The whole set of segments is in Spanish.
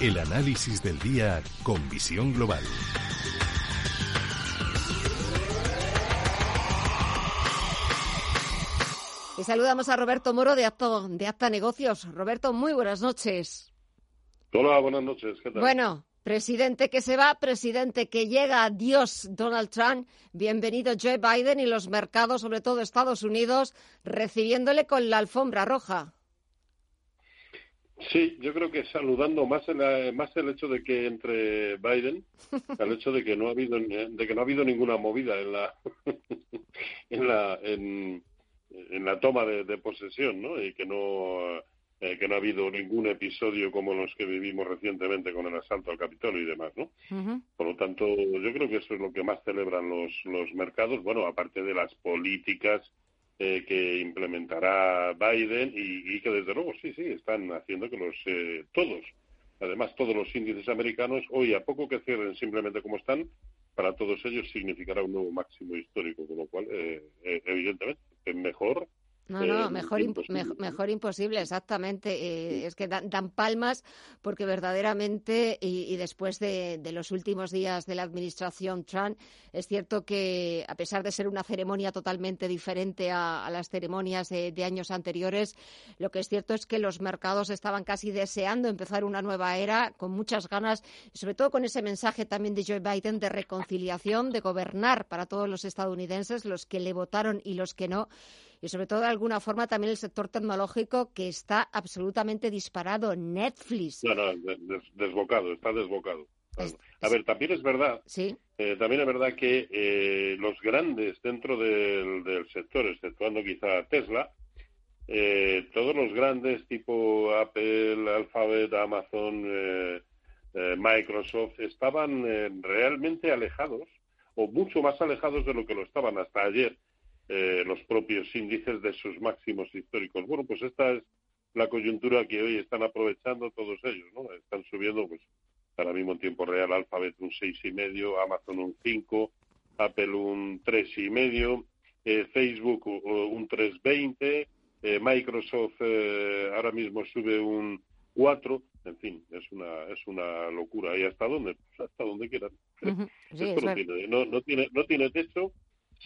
El análisis del día con visión global. Y saludamos a Roberto Moro de Acto, de Acta Negocios. Roberto, muy buenas noches. Hola, buenas noches. ¿Qué tal? Bueno, presidente que se va, presidente que llega, adiós Donald Trump, bienvenido Joe Biden y los mercados, sobre todo Estados Unidos, recibiéndole con la alfombra roja. Sí, yo creo que saludando más el, más el hecho de que entre Biden al hecho de que no ha habido de que no ha habido ninguna movida en la en la en, la toma de, posesión, ¿no? Y que no eh, que no ha habido ningún episodio como los que vivimos recientemente con el asalto al Capitolio y demás, ¿no? Por lo tanto, yo creo que eso es lo que más celebran los los mercados, bueno, aparte de las políticas eh, que implementará Biden y, que desde luego sí, sí, están haciendo que los eh, todos, además todos los índices americanos, hoy a poco que cierren simplemente como están, para todos ellos significará un nuevo máximo histórico, con lo cual, eh, evidentemente, mejor no, no, eh, mejor, imposible. mejor imposible, exactamente. Eh, es que dan, palmas porque verdaderamente, y, después de, los últimos días de la administración Trump, es cierto que a pesar de ser una ceremonia totalmente diferente a, las ceremonias de, años anteriores, lo que es cierto es que los mercados estaban casi deseando empezar una nueva era con muchas ganas, y sobre todo con ese mensaje también de Joe Biden de reconciliación, de gobernar para todos los estadounidenses, los que le votaron y los que no y sobre todo de alguna forma también el sector tecnológico que está absolutamente disparado. Netflix. No, no, desbocado, está desbocado. a ver, también es verdad, ¿Sí? Eh, también es verdad que eh, los grandes dentro del, sector, exceptuando quizá Tesla, eh, todos los grandes tipo Apple, Alphabet, Amazon, Microsoft, estaban realmente alejados o mucho más alejados de lo que lo estaban hasta ayer eh, los propios índices de sus máximos históricos. Bueno, pues esta es la coyuntura que hoy están aprovechando todos ellos, ¿no? Están subiendo, pues, ahora mismo en tiempo real, Alphabet un seis y medio, Amazon un 5, Apple un tres y medio, eh, Facebook un 3.20, eh, Microsoft eh, ahora mismo sube un 4, en fin, es una es una locura. ¿Y hasta dónde? Pues hasta donde quieran. Esto no tiene, no, no, tiene, no tiene techo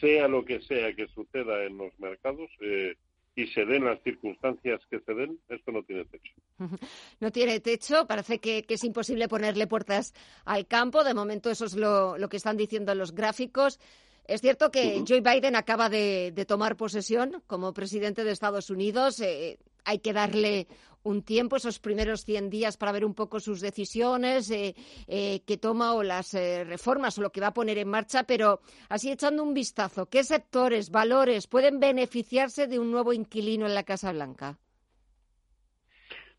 sea lo que sea que suceda en los mercados eh, y se den las circunstancias que se den, esto no tiene techo. No tiene techo, parece que, es imposible ponerle puertas al campo. De momento eso es lo, lo que están diciendo los gráficos. Es cierto que Joe Biden acaba de, tomar posesión como presidente de Estados Unidos. Eh, hay que darle un tiempo, esos primeros 100 días, para ver un poco sus decisiones eh, eh, que toma o las reformas o lo que va a poner en marcha, pero así echando un vistazo, ¿qué sectores, valores pueden beneficiarse de un nuevo inquilino en la Casa Blanca?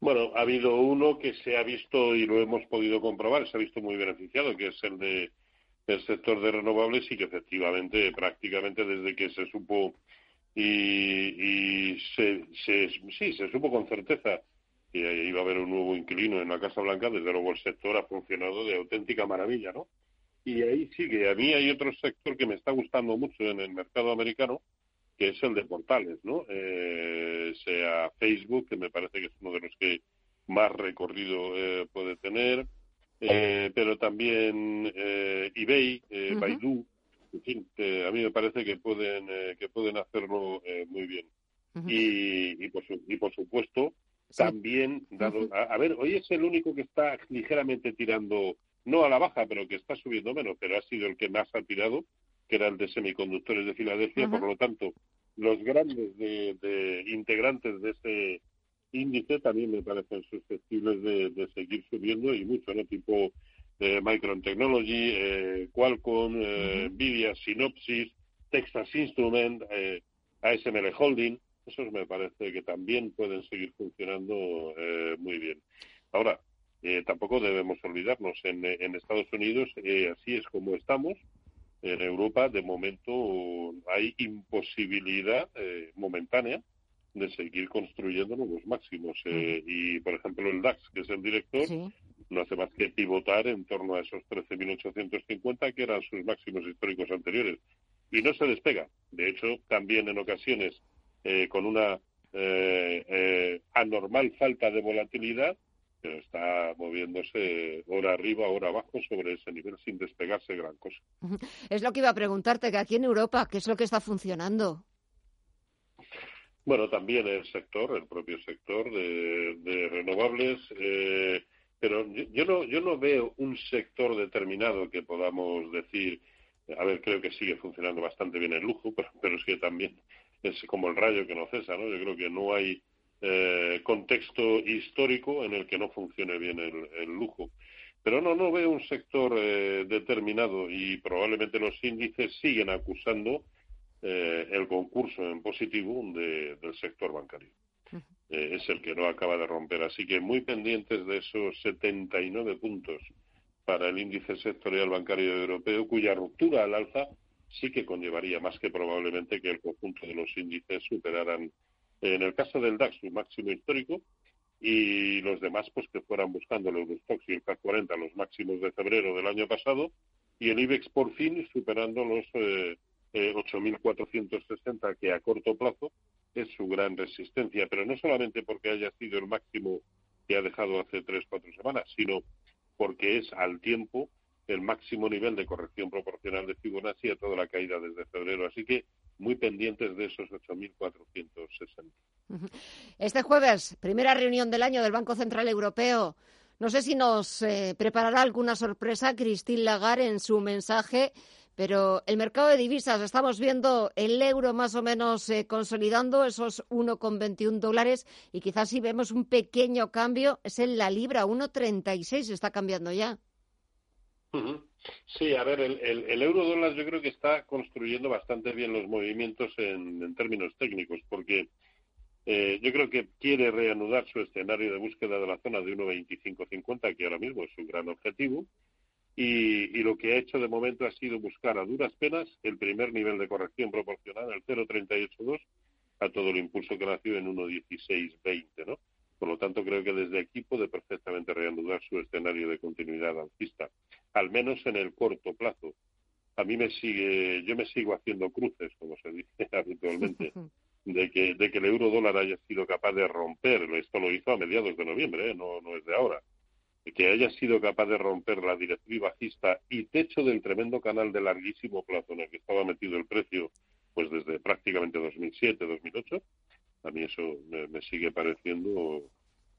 Bueno, ha habido uno que se ha visto y lo hemos podido comprobar, se ha visto muy beneficiado, que es el de el sector de renovables y que efectivamente prácticamente desde que se supo y, se, sí, se supo con certeza que iba a haber un nuevo inquilino en la Casa Blanca, desde luego el sector ha funcionado de auténtica maravilla, ¿no? Y ahí sí que a mí hay otro sector que me está gustando mucho en el mercado americano, que es el de portales, ¿no? Eh, sea Facebook, que me parece que es uno de los que más recorrido eh, puede tener, eh, pero también eh, eBay, eh, Baidu, en fin, a mí me parece que pueden que pueden hacerlo muy bien. y, y, por y por supuesto, también, dado, a, ver, hoy es el único que está ligeramente tirando, no a la baja, pero que está subiendo menos, pero ha sido el que más ha tirado, que era el de semiconductores de Filadelfia, por lo tanto, los grandes de, de integrantes de ese índice también me parecen susceptibles de, seguir subiendo y mucho, ¿no? Tipo eh, Micron Technology, eh, Qualcomm, eh, Nvidia, Synopsys, Texas Instrument, ASML Holding, me parece que también pueden seguir funcionando eh, muy bien. Ahora, eh, tampoco debemos olvidarnos, en, en Estados Unidos eh, así es como estamos, en Europa de momento hay imposibilidad momentánea de seguir construyendo nuevos máximos. y, por ejemplo, el DAX, que es el director, no hace más que pivotar en torno a esos 13.850 que eran sus máximos históricos anteriores. Y no se despega. De hecho, también en ocasiones eh, con una eh, eh, anormal falta de volatilidad, pero está moviéndose hora arriba, hora abajo sobre ese nivel sin despegarse gran cosa. Es lo que iba a preguntarte, que aquí en Europa, ¿qué es lo que está funcionando? Bueno, también el sector, el propio sector de, de renovables. Eh, pero yo, no, yo no veo un sector determinado que podamos decir, a ver, creo que sigue funcionando bastante bien el lujo, pero, es que también es como el rayo que no cesa, ¿no? Yo creo que no hay eh, contexto histórico en el que no funcione bien el, lujo. Pero no, no veo un sector eh, determinado y probablemente los índices siguen acusando eh, el concurso en positivo del sector bancario. Eh, es el que no acaba de romper. Así que muy pendientes de esos 79 puntos para el índice sectorial bancario europeo, cuya ruptura al alza sí que conllevaría más que probablemente que el conjunto de los índices superaran, en el caso del DAX, su máximo histórico, y los demás pues que fueran buscando el Eurostox y el CAC 40 los máximos de febrero del año pasado y el IBEX por fin superando los eh, 8.460 eh, que a corto plazo es su gran resistencia, pero no solamente porque haya sido el máximo que ha dejado hace tres, cuatro semanas, sino porque es al tiempo el máximo nivel de corrección proporcional de Fibonacci a toda la caída desde febrero. Así que muy pendientes de esos 8.460. Este jueves, primera reunión del año del Banco Central Europeo. No sé si nos eh, preparará alguna sorpresa Christine Lagarde en su mensaje pero el mercado de divisas, estamos viendo el euro más o menos eh, consolidando esos 1,21 dólares y quizás si vemos un pequeño cambio es en la libra, 1,36 está cambiando ya. Sí, a ver, el, euro dólar yo creo que está construyendo bastante bien los movimientos en, términos técnicos, porque eh, yo creo que quiere reanudar su escenario de búsqueda de la zona de 1,2550, que ahora mismo es su gran objetivo y, lo que ha hecho de momento ha sido buscar a duras penas el primer nivel de corrección proporcional, el 0,382, a todo el impulso que nació en 1,1620, ¿no? Por lo tanto, creo que desde aquí puede perfectamente reanudar su escenario de continuidad alcista, al menos en el corto plazo. A mí me sigue, yo me sigo haciendo cruces, como se dice habitualmente, de que, de que el euro dólar haya sido capaz de romper. Esto lo hizo a mediados de noviembre, ¿eh? no, no es de ahora que haya sido capaz de romper la directriz bajista y techo del tremendo canal de larguísimo plazo en el que estaba metido el precio, pues desde prácticamente 2007, 2008, a mí eso me, sigue pareciendo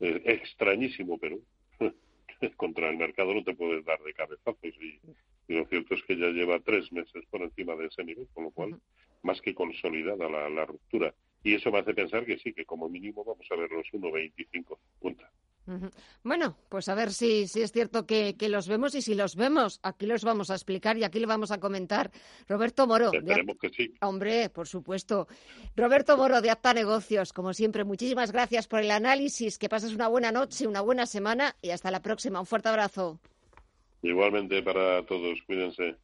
eh, extrañísimo, pero contra el mercado no te puedes dar de cabezazos y, lo cierto es que ya lleva tres meses por encima de ese nivel, con lo cual más que consolidada la, la ruptura. Y eso me hace pensar que sí, que como mínimo vamos a ver los 1,25 50. Bueno, pues a ver si, si es cierto que, los vemos y si los vemos, aquí los vamos a explicar y aquí lo vamos a comentar. Roberto Moro. Esperemos que sí. Hombre, por supuesto. Roberto Moro de Apta Negocios, como siempre, muchísimas gracias por el análisis. Que pases una buena noche, una buena semana y hasta la próxima. Un fuerte abrazo. Igualmente para todos. Cuídense.